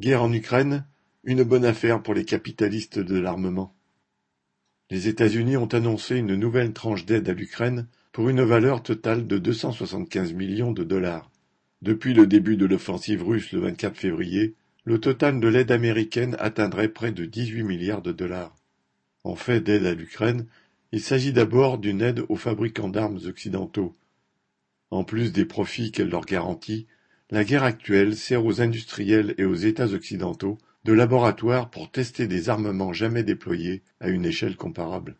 Guerre en Ukraine, une bonne affaire pour les capitalistes de l'armement. Les États-Unis ont annoncé une nouvelle tranche d'aide à l'Ukraine pour une valeur totale de 275 millions de dollars. Depuis le début de l'offensive russe le 24 février, le total de l'aide américaine atteindrait près de 18 milliards de dollars. En fait d'aide à l'Ukraine, il s'agit d'abord d'une aide aux fabricants d'armes occidentaux. En plus des profits qu'elle leur garantit, la guerre actuelle sert aux industriels et aux États occidentaux de laboratoire pour tester des armements jamais déployés à une échelle comparable.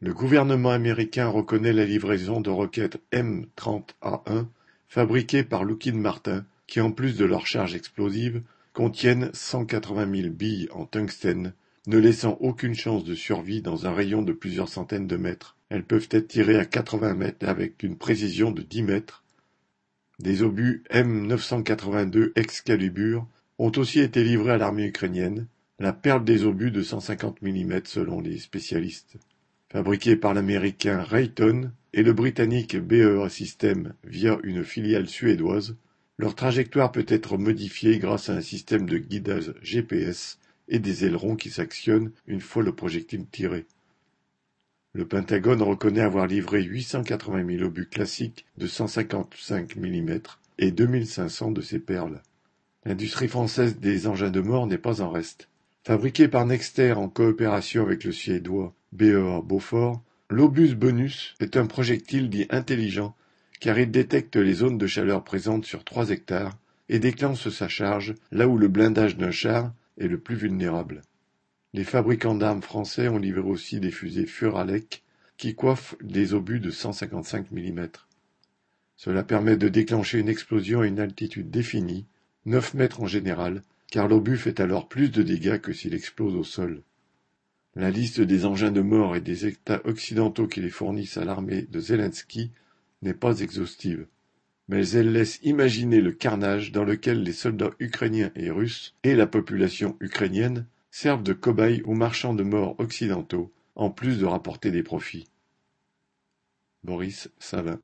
Le gouvernement américain reconnaît la livraison de roquettes M30A1 fabriquées par Lockheed Martin qui, en plus de leur charge explosive, contiennent 180 000 billes en tungstène, ne laissant aucune chance de survie dans un rayon de plusieurs centaines de mètres. Elles peuvent être tirées à 80 mètres avec une précision de 10 mètres des obus M982 Excalibur ont aussi été livrés à l'armée ukrainienne, la perle des obus de 150 mm selon les spécialistes. Fabriqués par l'américain Raytheon et le britannique BAE Systems via une filiale suédoise, leur trajectoire peut être modifiée grâce à un système de guidage GPS et des ailerons qui s'actionnent une fois le projectile tiré. Le Pentagone reconnaît avoir livré 880 000 obus classiques de 155 mm et 2500 de ces perles. L'industrie française des engins de mort n'est pas en reste. Fabriqué par Nexter en coopération avec le suédois BEA Beaufort, l'obus bonus est un projectile dit intelligent car il détecte les zones de chaleur présentes sur 3 hectares et déclenche sa charge là où le blindage d'un char est le plus vulnérable. Les fabricants d'armes français ont livré aussi des fusées Furalec qui coiffent des obus de 155 mm. Cela permet de déclencher une explosion à une altitude définie, 9 mètres en général, car l'obus fait alors plus de dégâts que s'il explose au sol. La liste des engins de mort et des États occidentaux qui les fournissent à l'armée de Zelensky n'est pas exhaustive, mais elle laisse imaginer le carnage dans lequel les soldats ukrainiens et russes et la population ukrainienne servent de cobayes aux marchands de mort occidentaux, en plus de rapporter des profits. Boris Savin